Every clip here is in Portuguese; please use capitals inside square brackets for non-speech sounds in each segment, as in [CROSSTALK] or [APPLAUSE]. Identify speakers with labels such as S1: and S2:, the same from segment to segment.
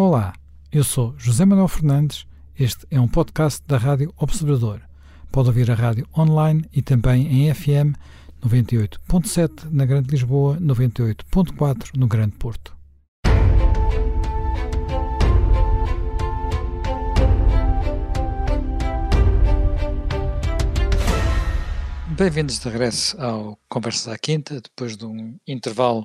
S1: Olá, eu sou José Manuel Fernandes. Este é um podcast da Rádio Observador. Pode ouvir a rádio online e também em FM 98.7 na Grande Lisboa, 98.4 no Grande Porto. Bem-vindos de regresso ao Conversas à Quinta, depois de um intervalo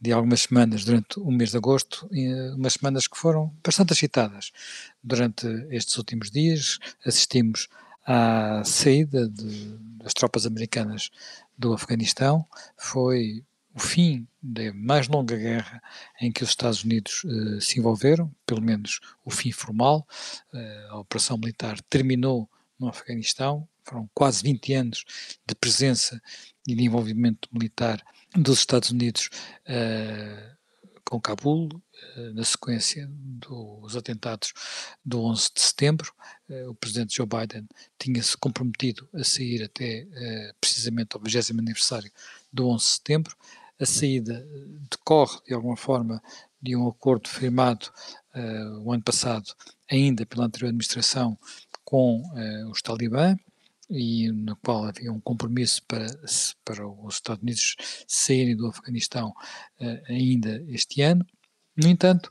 S1: de algumas semanas durante o mês de agosto, umas semanas que foram bastante agitadas. Durante estes últimos dias assistimos à saída de, das tropas americanas do Afeganistão, foi o fim da mais longa guerra em que os Estados Unidos uh, se envolveram, pelo menos o fim formal. Uh, a operação militar terminou no Afeganistão, foram quase 20 anos de presença e de envolvimento militar dos Estados Unidos uh, com Cabul, uh, na sequência dos atentados do 11 de setembro. Uh, o presidente Joe Biden tinha-se comprometido a sair até precisamente ao 20 aniversário do 11 de setembro. A saída decorre, de alguma forma, de um acordo firmado o ano passado, ainda pela anterior administração, com os talibã, e no qual havia um compromisso para, para os Estados Unidos saírem do Afeganistão uh, ainda este ano. No entanto,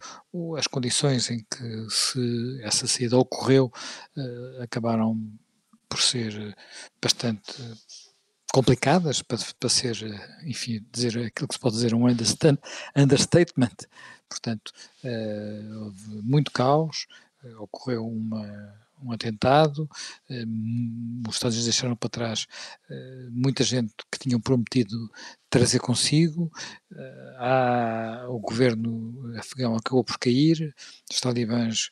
S1: as condições em que se, essa saída ocorreu uh, acabaram por ser bastante complicadas, para, para ser, enfim, dizer aquilo que se pode dizer um understatement. Portanto, uh, houve muito caos, ocorreu uma um atentado, eh, os Estados Unidos deixaram para trás eh, muita gente que tinham prometido trazer consigo, eh, o governo afegão acabou por cair, os talibãs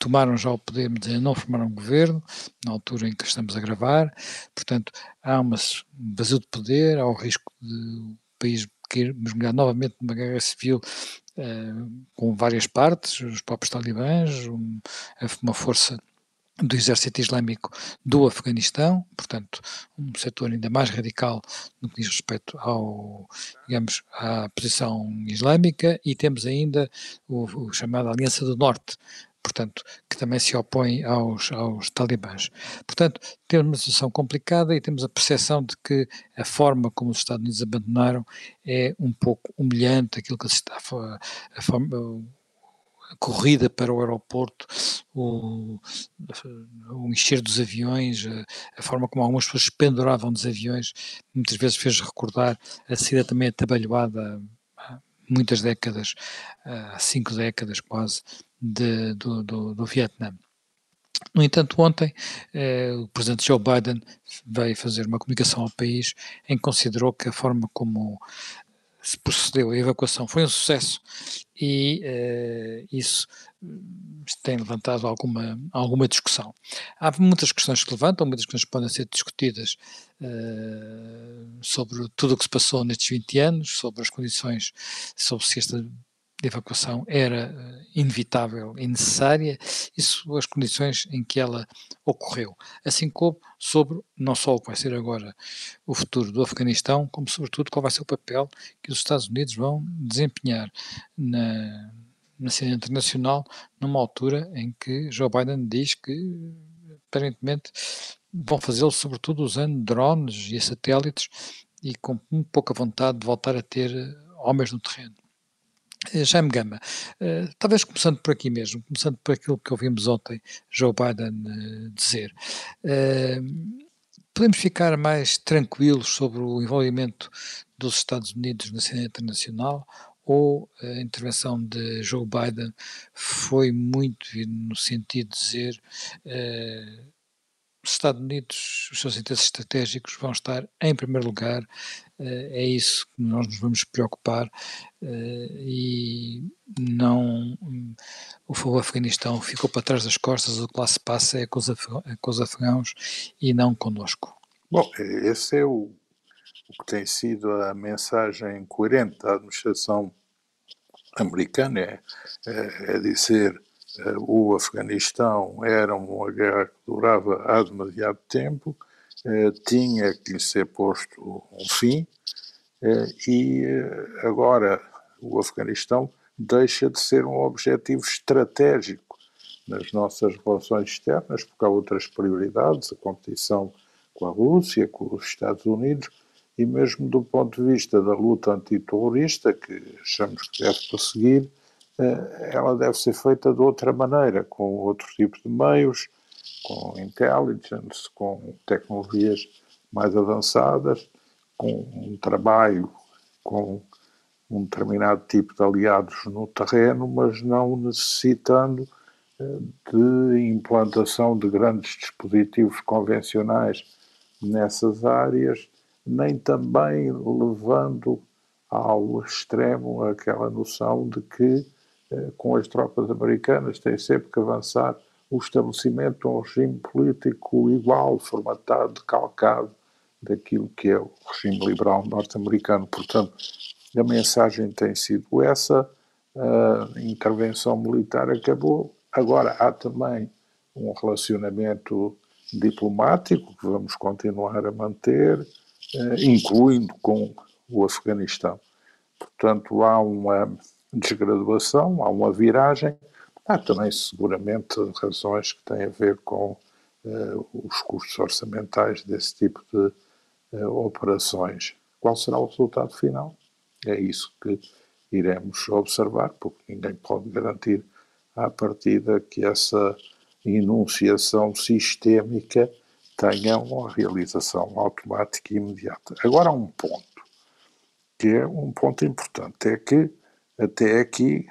S1: tomaram já o poder, mas não formaram governo, na altura em que estamos a gravar, portanto há uma, um vazio de poder, há o risco de o país cair, mergulhar novamente numa guerra civil uh, com várias partes, os próprios talibãs, um, uma força do exército islâmico do Afeganistão, portanto, um setor ainda mais radical no que diz respeito ao, digamos, à posição islâmica, e temos ainda o, o chamado Aliança do Norte, portanto, que também se opõe aos, aos talibãs. Portanto, temos uma situação complicada e temos a percepção de que a forma como os Estados Unidos abandonaram é um pouco humilhante, aquilo que se está a, a corrida para o aeroporto, o, o encher dos aviões, a, a, forma como algumas pessoas penduravam dos aviões, muitas vezes fez recordar a saída também atabalhoada há muitas décadas, há cinco décadas quase, de, do, do, do Vietnã. No entanto, ontem eh, o presidente Joe Biden veio fazer uma comunicação ao país em que considerou que a forma como se procedeu à evacuação foi um sucesso e uh, isso hum, tem levantado alguma, alguma discussão. Há muitas questões que levantam, muitas questões que podem ser discutidas uh, sobre tudo o que se passou nestes 20 anos, sobre as condições, sobre se esta de evacuação era eh, inevitável e necessária e as condições em que ela ocorreu, assim como sobre não só o que vai ser agora o futuro do Afeganistão, como sobretudo qual vai ser o papel que os Estados Unidos vão desempenhar na, na cena internacional numa altura em que Joe Biden diz que aparentemente vão fazê-lo sobretudo usando drones e satélites e com pouca vontade de voltar a ter homens no terreno. Eh, Jaime Gama, uh, talvez começando por aqui mesmo, começando por aquilo que ouvimos ontem Joe Biden uh, dizer, podemos ficar mais tranquilos sobre o envolvimento dos Estados Unidos na cena internacional ou a intervenção de Joe Biden foi muito no sentido de dizer os Estados Unidos, os seus interesses estratégicos vão estar em primeiro lugar, eh, é isso que nós nos vamos preocupar eh, e não o Afeganistão ficou para trás das costas, o que lá se passa é com os, é com os afegãos e não conosco.
S2: Bom, esse é o, o que tem sido a mensagem coerente da administração americana, é, é, é dizer o Afeganistão era uma guerra que durava há demasiado tempo, eh, tinha que lhe ser posto um fim, eh, e agora o Afeganistão deixa de ser um objetivo estratégico nas nossas relações externas, porque há outras prioridades, a competição com a Rússia, com os Estados Unidos, e mesmo do ponto de vista da luta antiterrorista, que achamos que deve prosseguir, eh, ela deve ser feita de outra maneira, com outro tipo de meios, com intelligence, com tecnologias mais avançadas, com um trabalho com um determinado tipo de aliados no terreno, mas não necessitando eh, de implantação de grandes dispositivos convencionais nessas áreas, nem também levando ao extremo aquela noção de que eh, com as tropas americanas tem sempre que avançar o estabelecimento de um regime político igual, formatado, calcado daquilo que é o regime liberal norte-americano. Portanto, a mensagem tem sido essa, a intervenção militar acabou. Agora há também um relacionamento diplomático que vamos continuar a manter, eh, incluindo com o Afeganistão. Portanto, há uma desgraduação, há uma viragem. Há também, seguramente, razões que têm a ver com uh, os custos orçamentais desse tipo de uh, operações. Qual será o resultado final? É isso que iremos observar, porque ninguém pode garantir à partida que essa enunciação sistémica tenha uma realização automática e imediata. Agora um ponto, que é um ponto importante, é que até aqui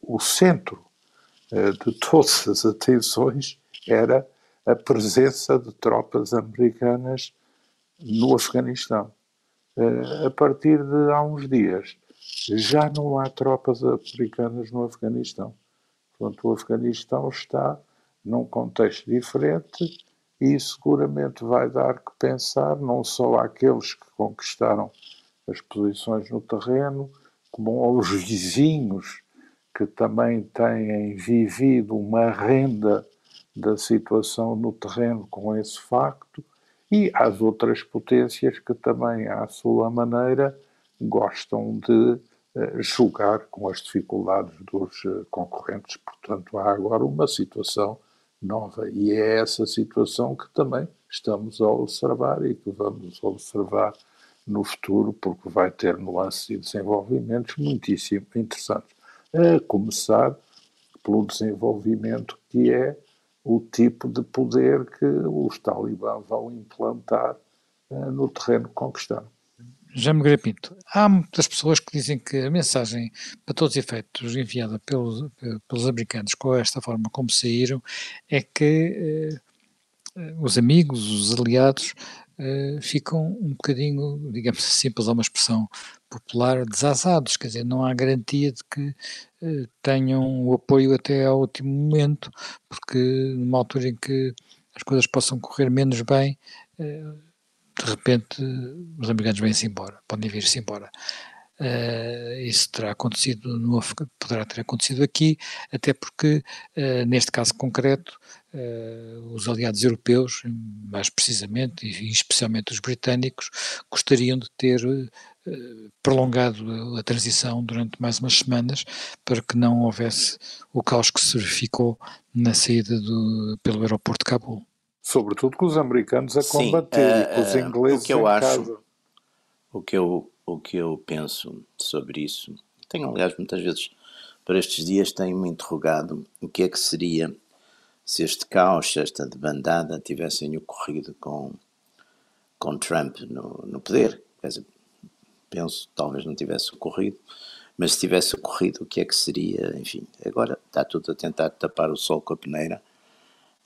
S2: o centro uh, de todas as atenções era a presença de tropas americanas no Afeganistão. Uh, a partir de há uns dias, já não há tropas americanas no Afeganistão. Portanto, o Afeganistão está num contexto diferente e seguramente vai dar que pensar não só àqueles que conquistaram as posições no terreno, como aos vizinhos que também têm vivido uma renda da situação no terreno com esse facto, e às outras potências que também, à sua maneira, gostam de eh, julgar com as dificuldades dos eh, concorrentes. Portanto, há agora uma situação nova e é essa situação que também estamos a observar e que vamos observar no futuro, porque vai ter nuances e desenvolvimentos muitíssimo interessantes. A começar pelo desenvolvimento que é o tipo de poder que os talibã vão implantar uh, no terreno conquistado.
S1: Já me Pinto, há muitas pessoas que dizem que a mensagem, para todos os efeitos, enviada pelos, pelos americanos com esta forma como saíram, é que eh, os amigos, os aliados, uh, ficam um bocadinho, digamos assim, para usar uma expressão popular, desasados, quer dizer, não há garantia de que uh, tenham o apoio até ao último momento, porque numa altura em que as coisas possam correr menos bem, uh, de repente os americanos vêm-se embora, podem vir-se embora. Uh, isso terá acontecido no, poderá ter acontecido aqui, até porque, uh, neste caso concreto, uh, os aliados europeus, mais precisamente, e especialmente os britânicos, gostariam de ter prolongado a, transição durante mais umas semanas para que não houvesse o caos que se verificou na saída do, pelo aeroporto de Cabul.
S2: Sobretudo com os americanos a combater Sim, e com os ingleses
S3: o que eu
S2: em
S3: acho,
S2: casa.
S3: O que eu o que eu penso sobre isso. Tenho, aliás, muitas vezes, para estes dias, tenho-me interrogado o que é que seria se este caos, esta debandada, tivessem ocorrido com, com Trump no, no poder. Quer dizer, penso, talvez não tivesse ocorrido, mas se tivesse ocorrido, o que é que seria? Enfim, agora está tudo a tentar tapar o sol com a peneira.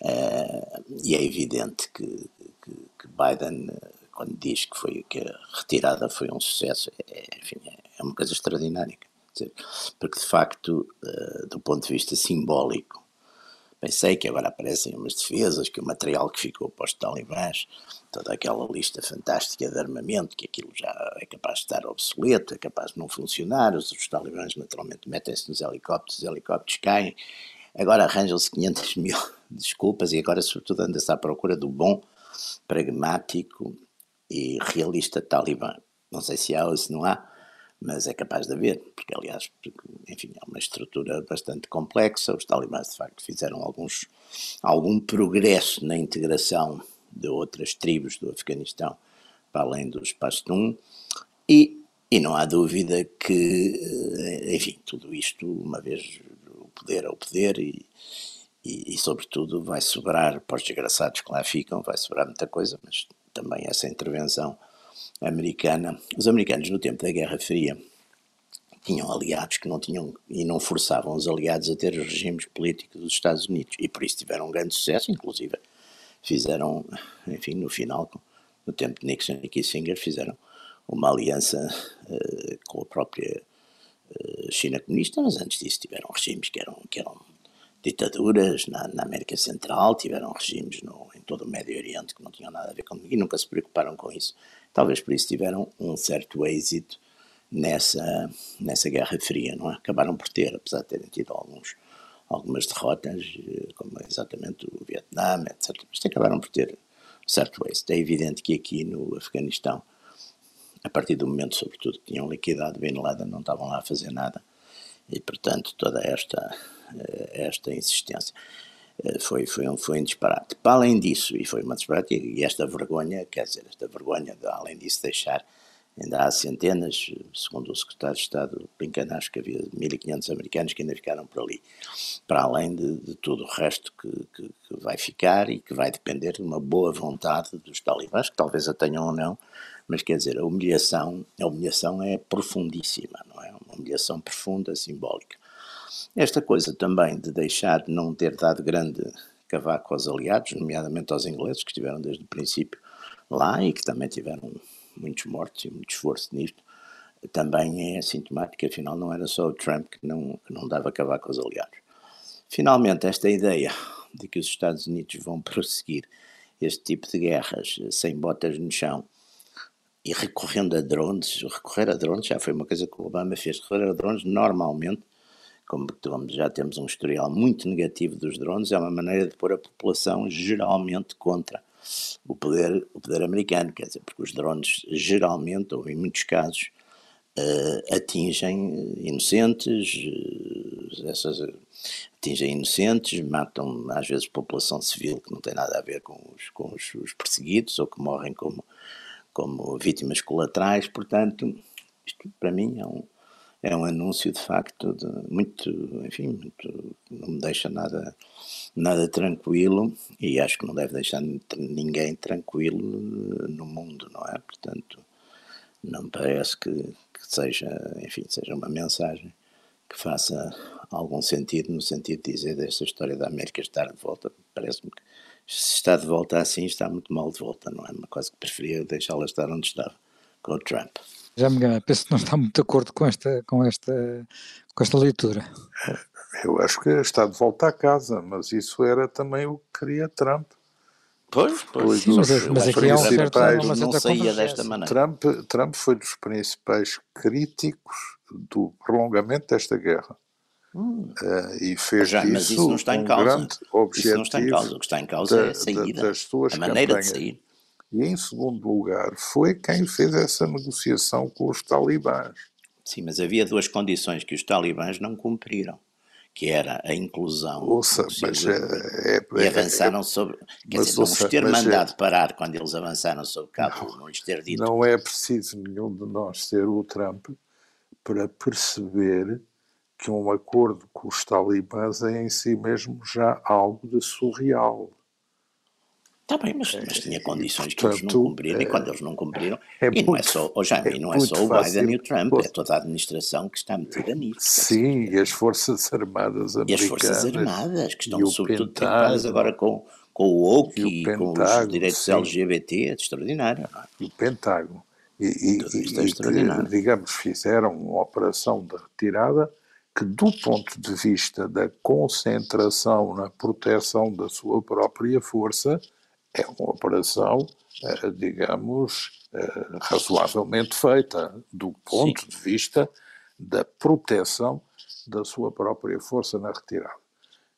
S3: Uh, e é evidente que, que, que Biden quando diz que, foi, que a retirada foi um sucesso, é, enfim, é uma coisa extraordinária. Dizer, porque de facto, uh, do ponto de vista simbólico, pensei que agora aparecem umas defesas, que o material que ficou para os talibãs, toda aquela lista fantástica de armamento, que aquilo já é capaz de estar obsoleto, é capaz de não funcionar, os, os talibãs naturalmente metem-se nos helicópteros, os helicópteros caem, agora arranjam-se 500 mil [LAUGHS] desculpas e agora sobretudo anda-se à procura do bom, pragmático e realista talibã. Não sei se há ou se não há, mas é capaz de haver, porque aliás, enfim, é uma estrutura bastante complexa. Os talibãs de facto fizeram alguns, algum progresso na integração de outras tribos do Afeganistão, para além dos Pashtun, e, e não há dúvida que, eh, enfim, tudo isto, uma vez o poder é o poder e, e, e, sobretudo vai sobrar, para os desgraçados que lá ficam, vai sobrar muita coisa, mas também essa intervenção americana. Os americanos, no tempo da Guerra Fria, tinham aliados que não tinham e não forçavam os aliados a ter os regimes políticos dos Estados Unidos e por isso tiveram um grande sucesso, inclusive fizeram, enfim, no final, no tempo de Nixon e Kissinger, fizeram uma aliança uh, com a própria uh, China comunista, mas antes disso tiveram regimes que eram, que eram ditaduras na, na América Central, tiveram regimes no, todo o Médio Oriente que não tinham nada a ver com e nunca se preocuparam com isso. Talvez por isso tiveram um certo êxito nessa, nessa Guerra Fria, não é? Acabaram por ter, apesar de terem tido alguns, algumas derrotas, eh, como exatamente o Vietnã, etc. Mas acabaram por ter certo êxito. É evidente que aqui no Afeganistão, a partir do momento, sobretudo, que tinham liquidado Bin Laden, não estavam lá a fazer nada. E, portanto, toda esta, eh, esta insistência foi, foi, um, foi um disparate. Para além disso, e foi uma disparate, e esta vergonha, quer dizer, esta vergonha de, além disso, deixar Ainda há centenas, segundo o secretário de Estado brincando, acho que havia 1.500 americanos que ainda ficaram por ali, para além de, de tudo o resto que, que, que, vai ficar e que vai depender de uma boa vontade dos talibãs, que talvez a tenham ou não, mas quer dizer, a humilhação, a humilhação é profundíssima, não é? Uma humilhação profunda, simbólica. Esta coisa também de deixar de não ter dado grande cavaco aos aliados, nomeadamente aos ingleses, que estiveram desde o princípio lá e que também tiveram muitos mortos e muito esforço nisto, também é sintomático, afinal não era só o Trump que não, que não dava acabar com os aliados. Finalmente, esta ideia de que os Estados Unidos vão prosseguir este tipo de guerras sem botas no chão e recorrendo a drones, recorrer a drones já foi uma coisa que o Obama fez, recorrer a drones normalmente, como já temos um historial muito negativo dos drones, é uma maneira de pôr a população geralmente contra o poder, o poder americano, quer dizer, porque os drones geralmente, ou em muitos casos, uh, atingem inocentes, uh, essas, atingem inocentes, matam às vezes população civil que não tem nada a ver com os, com os, os perseguidos ou que morrem como, como vítimas colaterais, portanto, isto para mim é um, é um anúncio de facto de muito, enfim, muito, não me deixa nada, nada tranquilo e acho que não deve deixar ninguém tranquilo no mundo, não é? Portanto, não me parece que, que seja, enfim, seja uma mensagem que faça algum sentido no sentido de dizer desta história da América estar de volta. Parece-me que se está de volta assim, está muito mal de volta, não é? Uma coisa que preferia deixá-la estar onde estava, com o Trump.
S1: Já me engano, penso que não está muito de acordo com esta, com esta, com esta leitura.
S2: Eu acho que está de volta à casa, mas isso era também o que queria Trump.
S3: Pois, pois. Sim,
S1: mas, mas aqui há um certo, uma não saía
S3: desta maneira.
S2: Trump, Trump foi dos principais críticos do prolongamento desta guerra. Hum. Uh, e fez Já,
S3: mas isso não está em causa.
S2: grande objetivo
S3: isso não está em causa. O que está em causa da, é a saída, das suas a maneira campanhas. de sair.
S2: E, em segundo lugar, foi quem fez essa negociação com os talibãs.
S3: Sim, mas havia duas condições que os talibãs não cumpriram, que era a inclusão.
S2: Ouça, mas é, é,
S3: e avançaram é, sobre. Quer dizer, não os ter é mandado parar quando eles avançaram sobre Cabo, não, não lhes ter dito.
S2: Não é preciso nenhum de nós ser o Trump para perceber que um acordo com os talibãs é em si mesmo já algo de surreal.
S3: Está bem, mas, mas tinha condições que eles não cumpriram, e quando eles não cumpriram, é e não é só, oh, Jaime, é não é só o Biden e o Trump, é toda a administração que está metida nisso.
S2: Sim, e as Forças Armadas americanas.
S3: E as Forças Armadas, que estão sobretudo preocupadas agora com, com o woke e, e com os direitos sim. LGBT, é extraordinário. É?
S2: E o Pentágono. E, e, é e digamos, fizeram uma operação de retirada que, do ponto de vista da concentração na proteção da sua própria força, é uma operação, eh, digamos, eh, razoavelmente feita, do ponto Sim. de vista da proteção da sua própria força na retirada.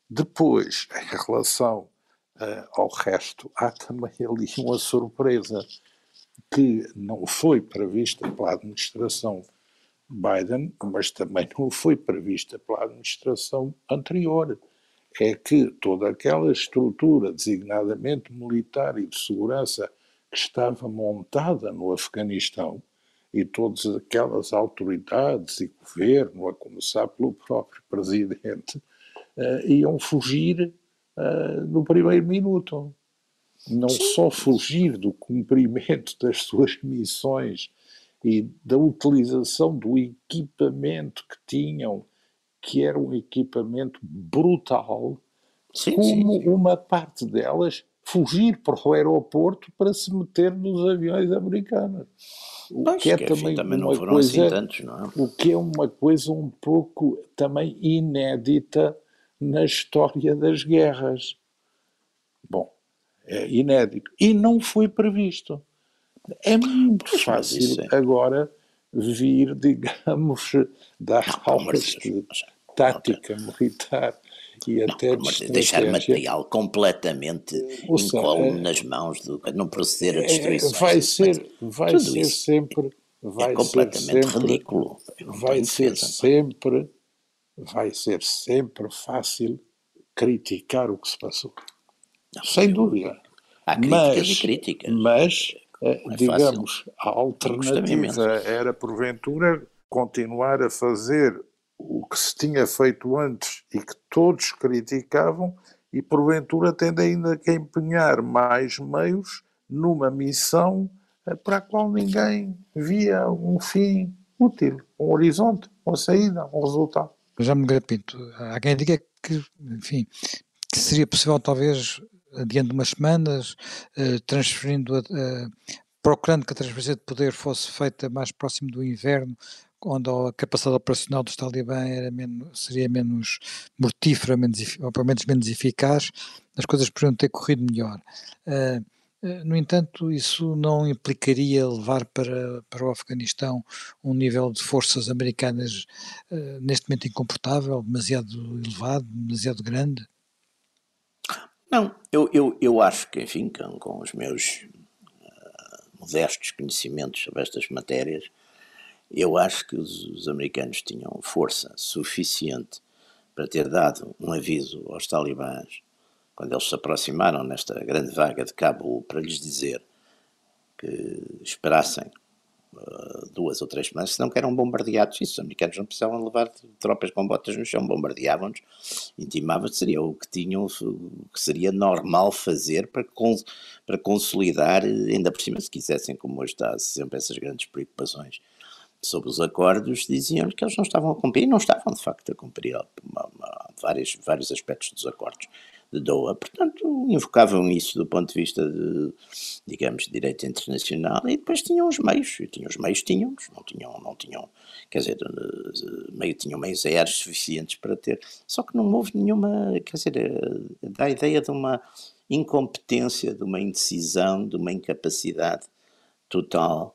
S2: Depois, em relação uh, ao resto, há também [LAUGHS] ali uma surpresa que não foi prevista pela administração Biden, mas também não foi prevista pela administração anterior. É que toda aquela estrutura, designadamente militar e de segurança, que estava montada no Afeganistão, e todas aquelas autoridades e governo, a começar pelo próprio presidente, uh, iam fugir uh, no primeiro minuto. Não só fugir do cumprimento [LAUGHS] das suas missões e da utilização do equipamento que tinham, que era um equipamento brutal, sim, como sim, sim. uma parte delas fugir para o aeroporto para se meter nos aviões americanos.
S3: O pois, que é que, também, enfim, também não foram assim coisa, assim tantos, não é?
S2: O que é uma coisa um pouco também inédita na história das guerras. Bom, é inédito. E não foi previsto. É muito fácil é. agora vir, [LAUGHS] digamos, dar aulas de tática militar e até
S3: de deixar material completamente incólume é, nas mãos do não proceder a é, destruição.
S2: Vai ser, vai ser sempre vai
S3: é completamente
S2: sempre,
S3: ridículo.
S2: Vai ser sempre vai ser sempre fácil criticar o que se passou. Não, Sem dúvida.
S3: Há críticas mas, e críticas.
S2: Mas é digamos, fácil. a alternativa era, porventura, continuar a fazer o que se tinha feito antes e que todos criticavam, e porventura tendo ainda que empenhar mais meios numa missão eh, para a qual ninguém via um fim útil, um horizonte, uma saída, um resultado.
S1: Já me Pinto, há quem diga que, enfim, que seria possível talvez adiante de umas semanas, eh, transferindo, a, procurando que a transferência de poder fosse feita mais próximo do inverno, onde a capacidade operacional dos talibã era menos, seria menos mortífera, menos, ou pelo menos menos eficaz, as coisas poderiam ter corrido melhor. Uh, no entanto, isso não implicaria levar para, para o Afeganistão um nível de forças americanas uh, neste momento incomportável, demasiado elevado, demasiado grande?
S3: Não, eu, eu, eu acho que, enfim, com, com os meus uh, modestos conhecimentos sobre estas matérias, eu acho que os, os, americanos tinham força suficiente para ter dado um aviso aos talibãs quando eles se aproximaram nesta grande vaga de Cabul para lhes dizer que esperassem uh, duas ou três semanas, senão que eram bombardeados. Isso, os americanos não precisavam levar tropas com botas no chão, bombardeavam-nos, intimavam seria o que tinham, o que seria normal fazer para, cons para consolidar, ainda por cima, se quisessem, como hoje está sempre essas grandes preocupações sobre os acordos, diziam que eles não estavam a cumprir, e não estavam de facto a cumprir uma, uma, vários, vários aspectos dos acordos de Doha. Portanto, invocavam isso do ponto de vista de, digamos, de direito internacional e depois tinham os meios, e tinham os meios, tinham, não tinham, não tinham, quer dizer, eh, meio, tinham meios aéreos [LAUGHS] suficientes para ter, só que não houve nenhuma, quer dizer, eh, dá a ideia de uma incompetência, de uma indecisão, de uma incapacidade total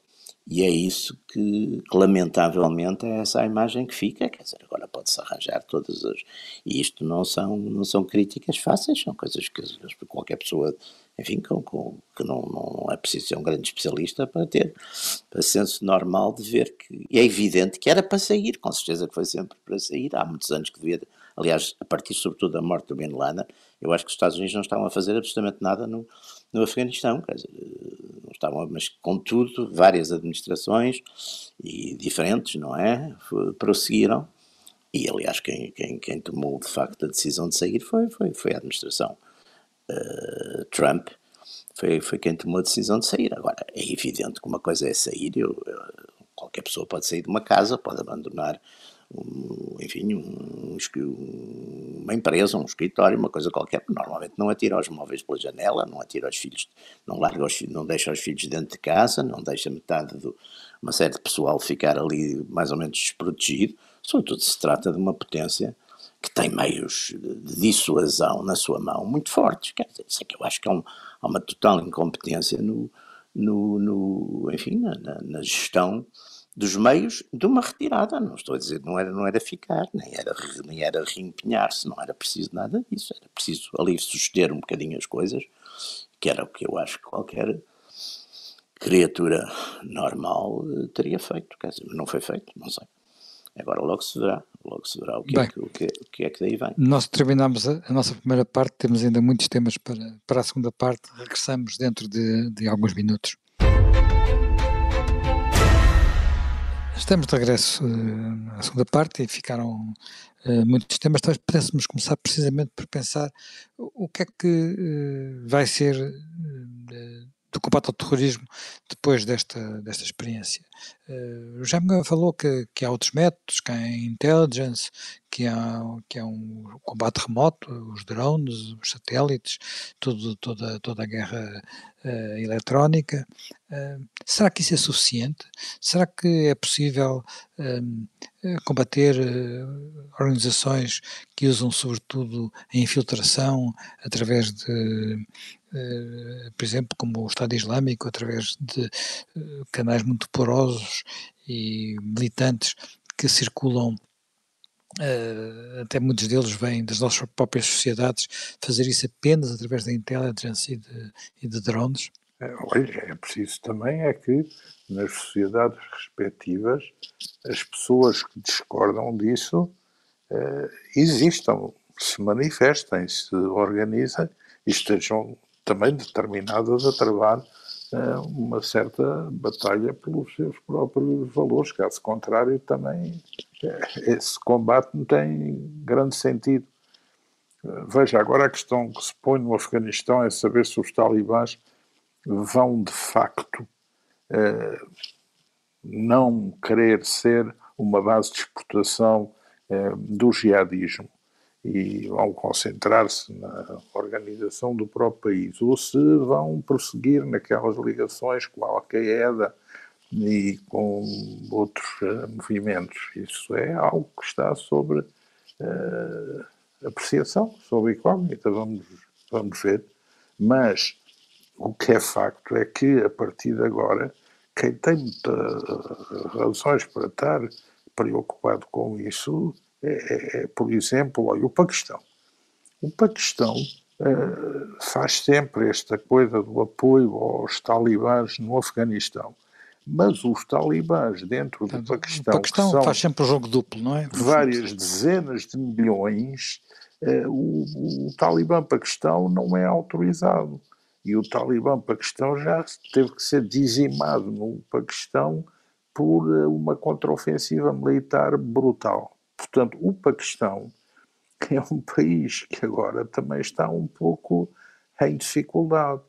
S3: e é isso que, lamentavelmente, é essa a imagem que fica. Quer dizer, agora pode-se arranjar todas as. E isto não são, não são críticas fáceis, são coisas que qualquer pessoa, enfim, com, com, que não, não é preciso ser um grande especialista para ter para senso normal de ver que. E é evidente que era para sair, com certeza que foi sempre para sair. Há muitos anos que devia. Aliás, a partir sobretudo da morte do Bin Laden, eu acho que os Estados Unidos não estavam a fazer absolutamente nada no, no Afeganistão. Quer dizer, não estavam, mas contudo, várias administrações e diferentes, não é? Prosseguiram. E aliás, quem, quem, quem tomou de facto a decisão de sair foi, foi, foi a administração uh, Trump. Foi, foi quem tomou a decisão de sair. Agora, é evidente que uma coisa é sair, eu, eu, qualquer pessoa pode sair de uma casa, pode abandonar um, enfim, um, uma empresa, um escritório, uma coisa qualquer, normalmente não atira os móveis pela janela, não atira os filhos, não larga os não deixa os filhos dentro de casa, não deixa metade do uma série de pessoal ficar ali mais ou menos desprotegido, sobretudo se trata de uma potência que tem meios de dissuasão na sua mão muito fortes. Quer dizer, isso é que eu acho que há, um, há uma total incompetência no, no, no enfim, na, na, gestão dos meios de uma retirada. Não estou a dizer, não era, não era ficar, nem era, nem era reempenhar-se, não era preciso nada disso. Era preciso ali suster um bocadinho as coisas, que era o que eu acho que qualquer criatura normal eh, teria feito. Quer dizer, não foi feito, não sei. Agora logo se verá, logo se verá o que, é que, o que, o que, é que daí vem.
S1: Nós terminamos a, a, nossa primeira parte, temos ainda muitos temas para, para a segunda parte, regressamos dentro de, de alguns minutos. Estamos de regresso uh, à segunda parte e ficaram uh, muitos temas, talvez pudéssemos começar precisamente por pensar o, que é que uh, vai ser do combate ao terrorismo depois desta, desta experiência. Uh, o Jaime falou que, que há outros métodos, que há intelligence, que há, que há um combate remoto, os drones, os satélites, tudo, toda, toda a guerra uh, eletrónica. Uh, será que isso é suficiente? Será que é possível combater organizações que usam sobretudo a infiltração através de por exemplo, como o Estado Islâmico, através de uh, canais muito porosos e militantes que circulam, uh, até muitos deles vêm das nossas próprias sociedades, fazer isso apenas através da intelligence e de, e de drones?
S2: É, olha, é preciso também é que nas sociedades respectivas as pessoas que discordam disso existam, se manifestem, se organizem e estejam também determinadas a travar uh, uma certa batalha pelos seus próprios valores, caso contrário, também uh, esse combate não tem grande sentido. Uh, veja, agora a questão que se põe no Afeganistão é saber se os talibãs vão de facto não querer ser uma base de exportação do jihadismo e vão concentrar-se na organização do próprio país, ou se vão prosseguir naquelas ligações com a Al-Qaeda e com outros uh, movimentos. Isso é algo que está sobre uh, apreciação, sobre incógnita, vamos, vamos ver. Mas o que é facto é que, a partir de agora, quem tem muitas razões para estar preocupado com isso é, é, é, por exemplo, olha, o Paquistão. O Paquistão uh, faz sempre esta coisa do apoio aos talibãs no Afeganistão. Mas os talibãs dentro do Paquistão.
S1: O Paquistão faz sempre o jogo duplo, não é?
S2: Várias dezenas de milhões. Uh, o, o Talibã Paquistão não é autorizado. E o Talibã Paquistão já teve que ser dizimado no Paquistão por uma contraofensiva militar brutal. Portanto, o Paquistão é um país que agora também está um pouco em dificuldade.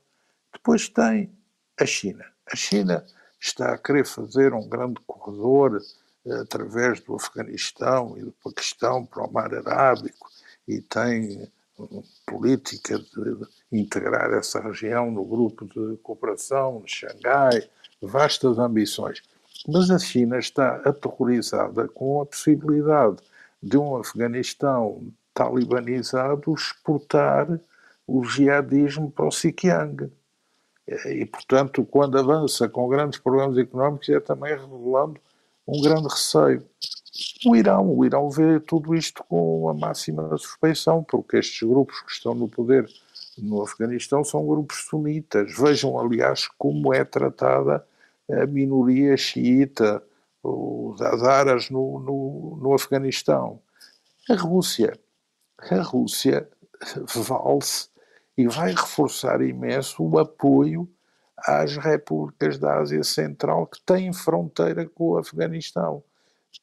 S2: Depois tem a China. A China está a querer fazer um grande corredor eh, através do Afeganistão e do Paquistão para o Mar Arábico e tem uma política de integrar essa região no grupo de cooperação de Xangai, vastas ambições. Mas a China está aterrorizada com a possibilidade de um Afeganistão talibanizado exportar o jihadismo para o Xinjiang. E, portanto, quando avança com grandes problemas económicos, é também revelando um grande receio. O Irão, o Irão vê tudo isto com a máxima suspeição, porque estes grupos que estão no poder no Afeganistão são grupos sunitas. Vejam, aliás, como é tratada a minoria xiita, os azaras no, no, no Afeganistão. A Rússia, a Rússia vale-se e vai reforçar imenso o apoio às repúblicas da Ásia Central que têm fronteira com o Afeganistão,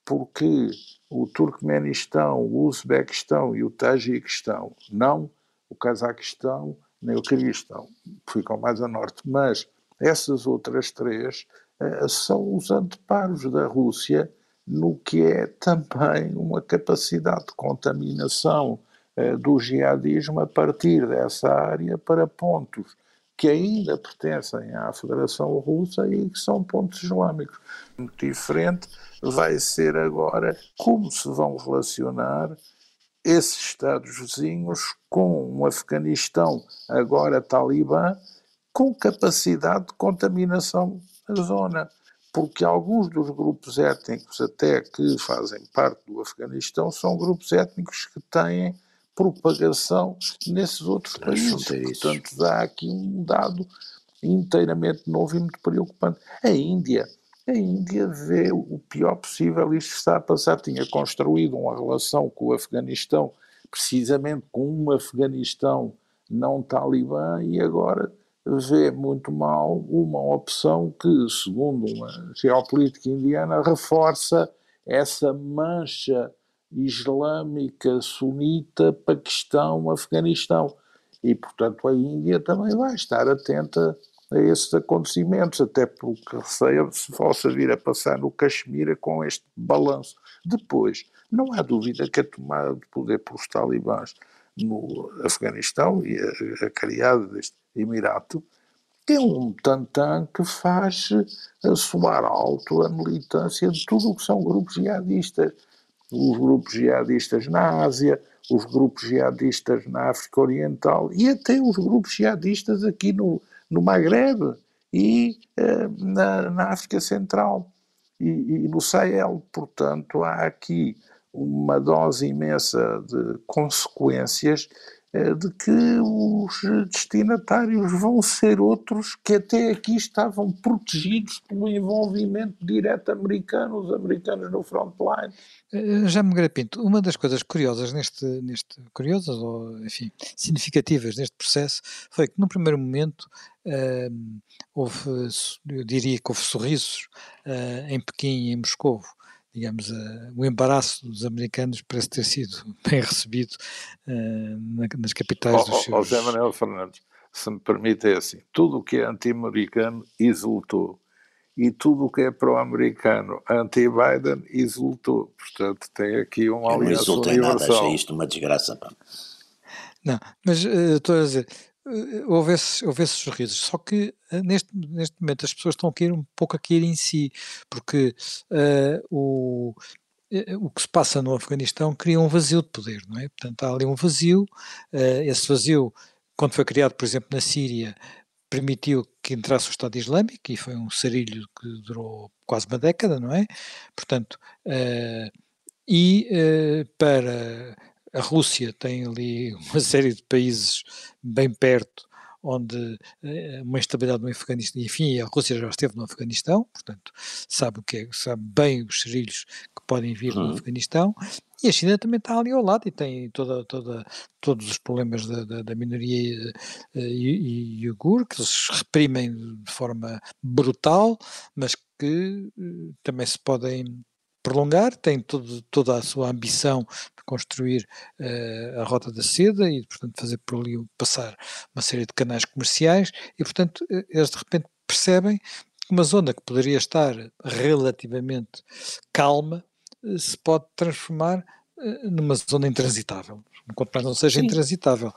S2: porque o Turcomenistão, o Uzbequistão e o Tajiquistão, não o Cazaquistão nem o Kirguistão, ficam mais a norte, mas essas outras três uh, são os anteparos da Rússia no que é também uma capacidade de contaminação uh, do jihadismo a partir dessa área para pontos que ainda pertencem à Federação Russa e que são pontos islâmicos. Muito diferente vai ser agora como se vão relacionar esses Estados vizinhos com um Afeganistão agora talibã com capacidade de contaminação na zona, porque alguns dos grupos étnicos, até que fazem parte do Afeganistão, são grupos étnicos que têm propagação nesses outros países. Portanto, dá aqui um dado inteiramente novo e muito preocupante. A Índia, a Índia vê o pior possível isto está a passar. Tinha construído uma relação com o Afeganistão, precisamente com um Afeganistão não talibã, e agora vê muito mal uma opção que, segundo uma geopolítica indiana, reforça essa mancha islâmica sunita Paquistão-Afeganistão. E, portanto, a Índia também vai estar atenta a esses acontecimentos, até porque receia se possa vir a passar no Caxemira com este balanço. Depois, não há dúvida que a tomada de poder pelos talibãs no Afeganistão e a, a criada deste Emirato é um tantã que faz soar alto a militância de tudo o que são grupos jihadistas. Os grupos jihadistas na Ásia, os grupos jihadistas na África Oriental e até os grupos jihadistas aqui no, no Maghreb e eh, na, na, África Central e, e, no Sahel. Portanto, há aqui uma dose imensa de consequências eh, de que os destinatários vão ser outros que até aqui estavam protegidos pelo envolvimento direto americano, os americanos no frontline.
S1: Eh, já me Pinto, uma das coisas curiosas neste, neste curiosas ou enfim significativas neste processo foi que no primeiro momento uh, houve, eu diria que houve sorrisos uh, em Pequim e em Moscou digamos, uh, o embaraço dos americanos parece ter sido [LAUGHS] bem recebido uh, nas capitais
S2: oh,
S1: dos seus...
S2: José Manuel Fernandes, se me permite é assim, tudo o que é anti-americano exultou e tudo o que é pró-americano anti-Biden exultou. Portanto, tem aqui uma aliança universal. Não exultei nada,
S3: achei isto uma desgraça. Pá.
S1: Não, mas uh, estou a dizer, houve esses, houve esses sorrisos, só que uh, neste, neste momento as pessoas estão a cair um pouco a cair em si, porque uh, o, o que se passa no Afeganistão cria um vazio de poder, não é? Portanto, há ali um vazio, esse vazio, quando foi criado, por exemplo, na Síria, permitiu que entrasse o Estado Islâmico, e foi um sarilho que durou quase uma década, não é? Portanto, e para a Rússia tem ali [LAUGHS] uma série de países bem perto onde eh, uma instabilidade no Afeganistão, enfim, a Rússia já esteve no Afeganistão, portanto, sabe o que é, sabe bem os cerilhos que podem vir uhum. do Afeganistão, e a China também está ali ao lado e tem toda, toda, todos os problemas da, da, da minoria uh, iugur, que eles reprimem de forma brutal, mas que uh, também se podem prolongar, tem todo, toda a sua ambição de construir uh, a Rota da Seda e, portanto, fazer por ali passar uma série de canais comerciais e, portanto, eh, eles de repente percebem que uma zona que poderia estar relativamente calma uh, se pode transformar numa zona intransitável, enquanto mais não seja Sim. intransitável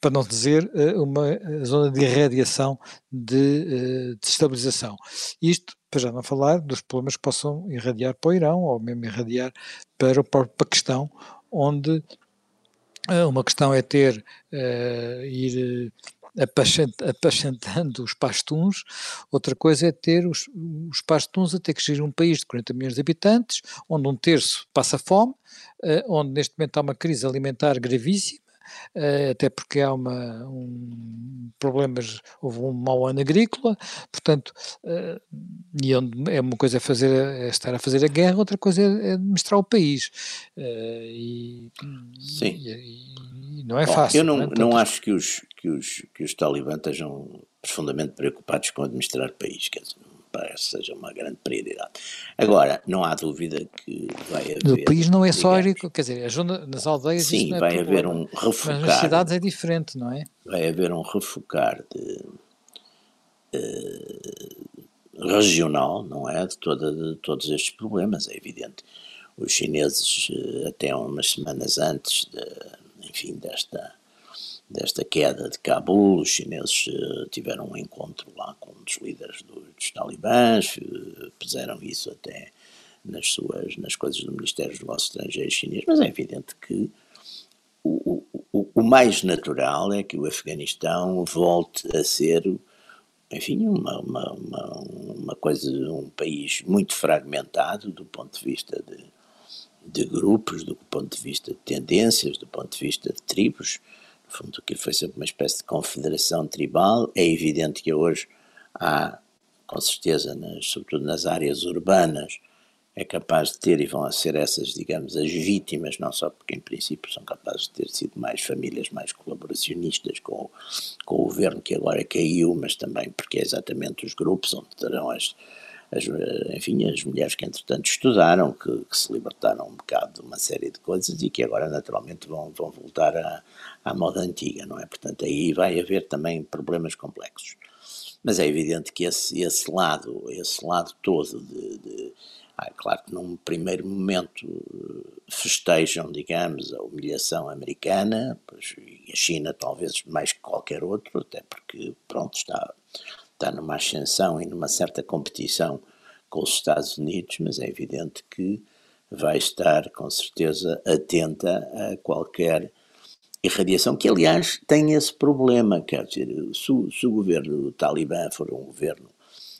S1: para não dizer uma zona de irradiação de destabilização. Isto para já não falar dos problemas que possam irradiar para o Irão ou mesmo irradiar para o próprio Paquistão, onde uh, uma questão é ter, uh, ir eh, apacentando os pastuns, outra coisa é ter os, os pastuns a ter que gerir um país de 40 milhões de habitantes, onde um terço passa fome, uh, onde neste momento há uma crise alimentar gravíssima, até porque há uma, um, problemas, houve um mau ano agrícola, portanto, uh, e onde é uma coisa é fazer, é estar a fazer a guerra, outra coisa é, administrar o país. Uh, e,
S3: Sim.
S1: E, e, não é Bom, fácil.
S3: Eu não,
S1: não,
S3: é? não acho que os, que, os, que os talibãs estejam profundamente preocupados com administrar o país, quer dizer, parece seja uma grande prioridade. Agora, não há dúvida que vai haver.
S1: O país não é só agrícola, quer dizer, nas aldeias.
S3: Sim,
S1: é
S3: vai haver um refocar. Mas
S1: nas cidades é diferente, não é?
S3: Vai haver um refocar de, uh, regional, não é? De, toda, de todos estes problemas, é evidente. Os chineses, eh, até umas semanas antes, de, enfim, desta desta queda de Cabul, os chineses uh, tiveram um encontro lá com um dos líderes do, dos talibãs, uh, puseram isso até nas suas nas coisas do Ministério dos Negócios Estrangeiros chinês, mas é evidente que o, o, o mais natural é que o Afeganistão volte a ser enfim, uma, uma, uma, uma coisa, um país muito fragmentado do ponto de vista de, de grupos, do ponto de vista de tendências, do ponto de vista de tribos, fundo, que foi sempre uma espécie de confederação tribal. É evidente que hoje há com certeza, nas, sobretudo nas áreas urbanas, é capaz de ter e vão ser essas, digamos, as vítimas, não só porque em princípio são capazes de ter sido mais famílias mais colaboracionistas com, com o governo que agora caiu, mas também porque é exatamente os grupos onde terão as, as, enfim, as mulheres que entretanto estudaram, que, que, se libertaram um bocado de uma série de coisas e que agora naturalmente vão, vão voltar à, à moda antiga, não é? Portanto, aí vai haver também problemas complexos. Mas é evidente que esse, esse lado, esse lado todo de, de ah, claro que num primeiro momento festejam, digamos, a humilhação americana, pois, e a China talvez mais que qualquer outro, até porque, pronto, está, está numa ascensão e numa certa competição com os Estados Unidos, mas é evidente que vai estar, com certeza, atenta a qualquer irradiação, que aliás tem esse problema, quer dizer, se, se o governo do Talibã for um governo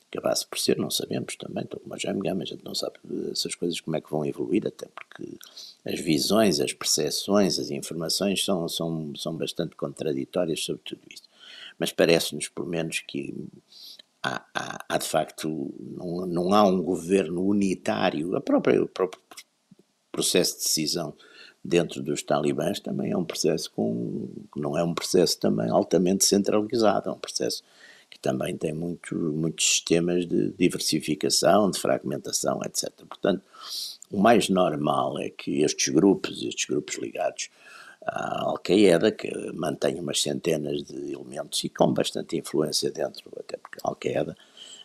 S3: acabasse por ser, não sabemos também, estou como a Jaime Gama, a gente não sabe essas coisas como é que vão evoluir, até porque as visões, as percepções, as informações são, são, são bastante contraditórias sobre tudo isso. Mas parece-nos, pelo menos, que há, há, há, de facto, não, não há um governo unitário, a própria, o próprio processo de decisão dentro dos talibãs também é um processo com, não é um processo também altamente centralizado, é um processo que também tem muito, muitos sistemas de diversificação, de fragmentação, etc. Portanto, o mais normal é que estes grupos, estes grupos ligados à Al-Qaeda, que mantém umas centenas de elementos e com bastante influência dentro, até porque a Al-Qaeda,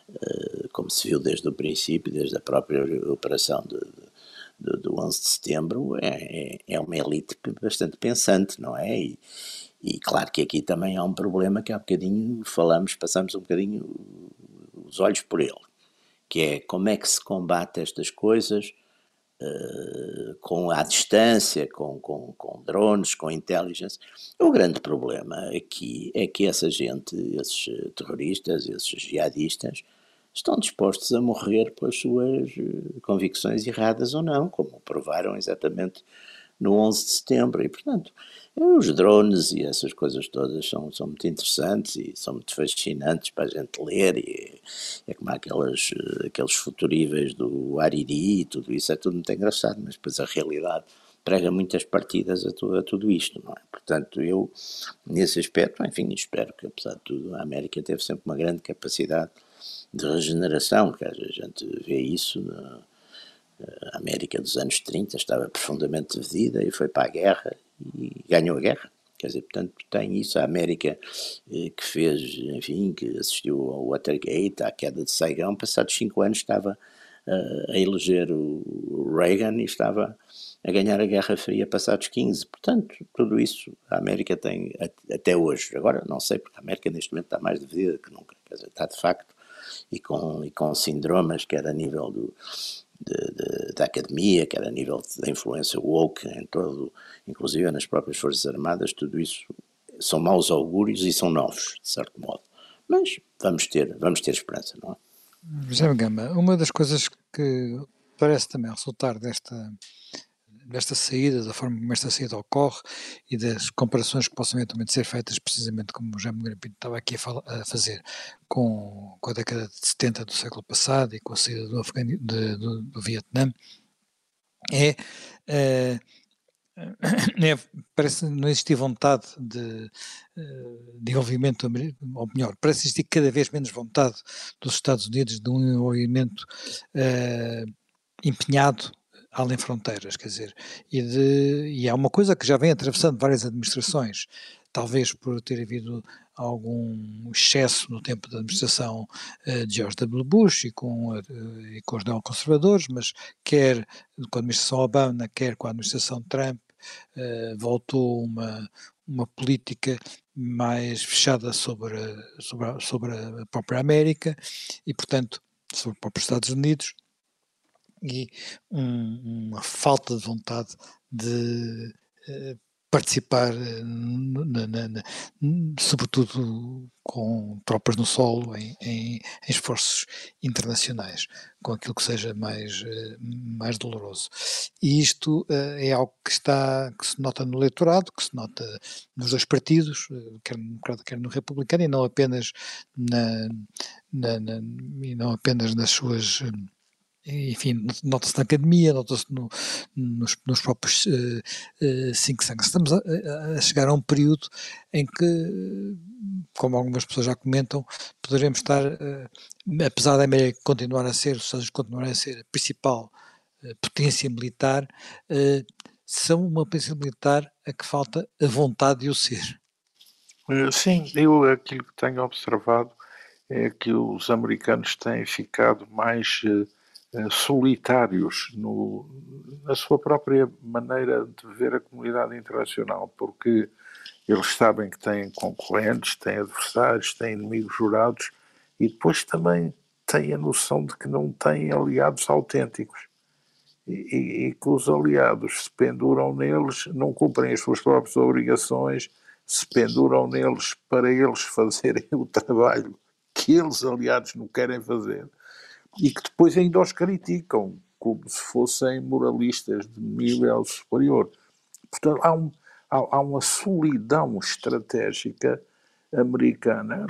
S3: eh, como se viu desde o princípio, desde a própria operação de, de, do 11 de setembro, é, é, é uma elite bastante pensante, não é? E, e claro que aqui também há um problema que há bocadinho falamos, passamos um bocadinho os olhos por ele, que é como é que se combate estas coisas com a distância, com, com, com drones, com intelligence. O grande problema aqui é que essa gente, esses terroristas, esses jihadistas, estão dispostos a morrer pelas suas eh, convicções erradas ou não, como provaram exatamente no 11 de setembro. E, portanto, os drones e essas coisas todas são, são muito interessantes e são muito fascinantes para a gente ler. E é como aquelas, aqueles futuríveis do Ariri e tudo isso, é tudo muito engraçado, mas depois a realidade prega muitas partidas a, tu, a tudo isto, é? Portanto, eu, nesse aspecto, enfim, espero que, apesar de tudo, a América teve sempre uma grande capacidade de regeneração, que a gente vê isso na, a América dos anos 30 estava profundamente dividida e foi para a guerra e ganhou a guerra. Quer dizer, portanto, tem isso. A América eh, que fez, enfim, que assistiu ao Watergate, à queda de Saigão, passados cinco anos estava uh, a eleger o Reagan e estava a ganhar a Guerra Fria passados 15. Portanto, tudo isso a América tem até hoje. Agora, não sei, porque a América neste momento está mais dividida que nunca. Quer dizer, está de facto e com, e com sindromas, quer a nível do, da academia, quer a nível da influência woke em todo, inclusive nas próprias Forças Armadas, tudo isso são maus augúrios e são novos, de certo modo. Mas vamos ter, vamos ter esperança, não é?
S1: José Gama, uma das coisas que parece também resultar desta desta saída, da forma como esta saída ocorre e das comparações que possam eventualmente ser feitas, precisamente como o Jaime Grapinto estava aqui a, a, fazer, com, com a década de 70 do século passado e com a saída do, Afegani, de, do, do Vietnã, é, é, é, parece não existir vontade de, eh, de envolvimento, ou melhor, parece existir cada vez menos vontade dos Estados Unidos de um envolvimento é, empenhado além fronteiras, quer dizer, e, de, e é uma coisa que já vem atravessando várias administrações, talvez por ter havido algum excesso no tempo da administração uh, de George W. Bush e com, uh, e com os neoconservadores, mas quer com a administração Obama, quer com a administração Trump, uh, voltou uma, uma política mais fechada sobre, sobre, sobre a própria América e, portanto, sobre os próprios Estados Unidos, e um, uma falta de vontade de uh, participar, na, na, na, sobretudo com tropas no solo, em, em, em, esforços internacionais, com aquilo que seja mais, mais doloroso. E isto é algo que, está, que se nota no eleitorado, que se nota nos dois partidos, quer no democrata, quer no republicano, e não apenas, na, na, e não apenas nas suas enfim, nota-se na academia, nota-se no, nos, nos, próprios uh, uh. Estamos a, a, chegar a um período em que, como algumas pessoas já comentam, poderemos estar, uh, apesar da América continuar a ser, os Estados Unidos continuarem a ser a principal potência militar, são uma potência militar a que falta a vontade de o ser.
S2: Sim, eu aquilo que tenho observado é que os americanos têm ficado mais eh, solitários no, na sua própria maneira de ver a comunidade internacional, porque eles sabem que têm concorrentes, têm adversários, têm inimigos jurados e depois também têm a noção de que não têm aliados autênticos. E, e, que os aliados se penduram neles, não cumprem as suas próprias obrigações, se penduram neles para eles [LAUGHS] fazerem o trabalho que eles, aliados, não querem fazer e que depois ainda os criticam como se fossem moralistas de nível superior. Portanto, há, um, há, há uma solidão estratégica americana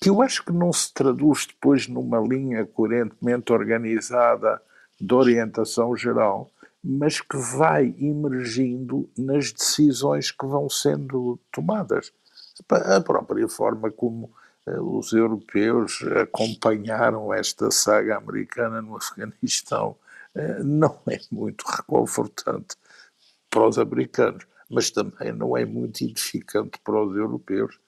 S2: que eu acho que não se traduz depois numa linha coerentemente organizada de orientação geral, mas que vai emergindo nas decisões que vão sendo tomadas. A própria forma como os europeus acompanharam esta saga americana no [LAUGHS] Afeganistão eh, não é muito reconfortante para os americanos, mas também não é muito edificante para os europeus,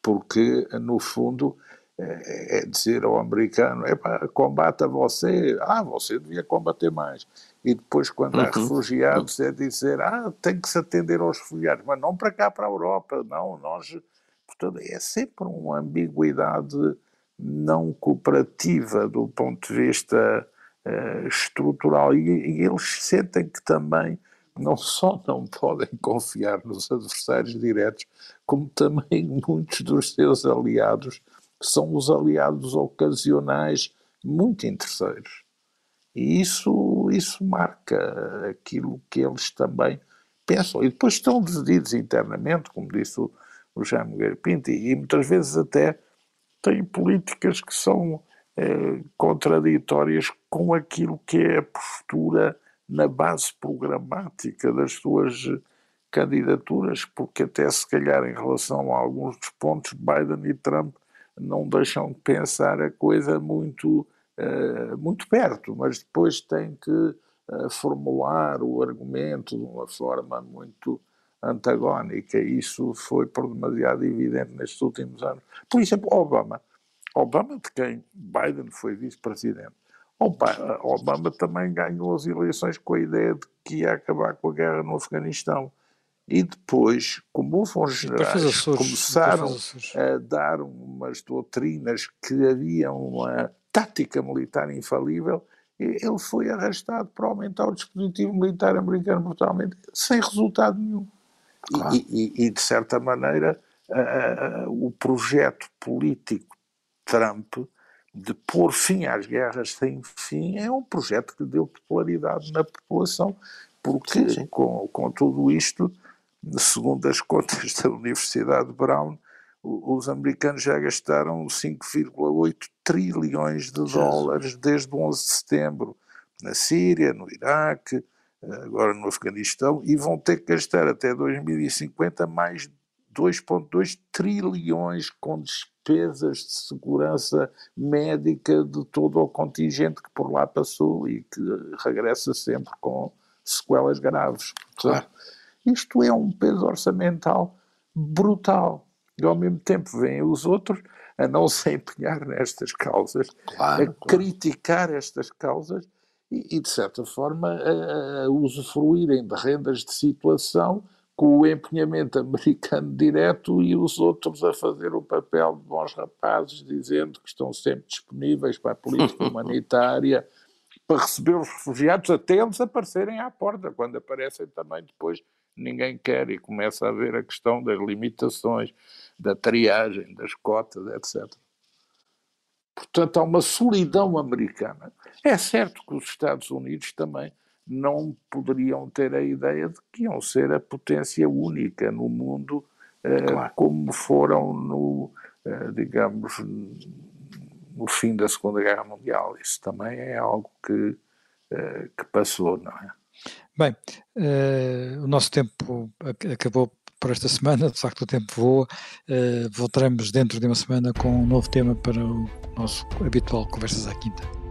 S2: porque, no fundo, eh, é dizer ao americano: para combata você, ah, você devia combater mais. E depois, quando uhum. há refugiados, é dizer: ah, tem que se atender aos refugiados, mas não para cá, para a Europa, não, nós Portanto, é sempre uma ambiguidade não cooperativa do ponto de vista uh, estrutural. E, e, eles sentem que também não só não podem confiar nos adversários diretos, como também [LAUGHS] muitos dos seus aliados são os aliados ocasionais muito interesseiros. E isso, isso marca aquilo que eles também pensam. E depois estão divididos internamente, como disse o, o Jaime Nogueira Pinto, e, muitas vezes até têm políticas que são eh, contraditórias com aquilo que é a postura na base programática das suas candidaturas, porque até se calhar em relação a alguns dos pontos, Biden e Trump não deixam de pensar a coisa muito, uh, muito perto, mas depois têm que uh, formular o argumento de uma forma muito antagónica. Isso foi por demasiado evidente nestes últimos anos. Por exemplo, Obama. Obama, de quem Biden foi vice-presidente. Obama também ganhou as eleições com a ideia de que ia acabar com a guerra no Afeganistão. E depois, como houve generais começaram a dar umas doutrinas que havia uma tática militar infalível, ele foi arrastado para aumentar o dispositivo militar americano brutalmente, sem resultado nenhum. Claro. E, e, e, de certa maneira, uh, uh, o projeto político Trump de pôr fim às guerras sem fim é um projeto que deu popularidade na população, porque sim, sim. Com, com tudo isto, segundo as [LAUGHS] contas da Universidade de Brown, os americanos já gastaram 5,8 trilhões de dólares desde o 11 de setembro na Síria, no Iraque, agora no Afeganistão, e vão ter que gastar até 2050 mais 2,2 trilhões com despesas de segurança médica de todo o contingente que por lá passou e que regressa sempre com sequelas graves. Claro. Isto é um peso orçamental brutal. E ao mesmo tempo vêm os outros a não se empenhar nestas causas, claro, a claro. criticar estas causas e, de certa forma, a, a usufruírem de rendas de situação com o empenhamento [LAUGHS] americano direto e os outros a fazer o papel de bons rapazes, dizendo que estão sempre disponíveis para a política [LAUGHS] humanitária, para receber os refugiados, até eles aparecerem à porta, quando aparecem também depois ninguém quer e começa a haver a questão das limitações, da triagem, das cotas, etc. Portanto, há uma solidão americana. É certo que os Estados Unidos também não poderiam ter a ideia de que iam ser a potência única no mundo, eh, claro. como foram no, eh, digamos, no fim da Segunda Guerra Mundial. Isso também é algo que, eh, que passou, não é?
S1: Bem, uh, o nosso tempo acabou por esta semana, de facto o tempo voa. Uh, voltaremos dentro de uma semana com um novo tema para o nosso habitual Conversas à Quinta.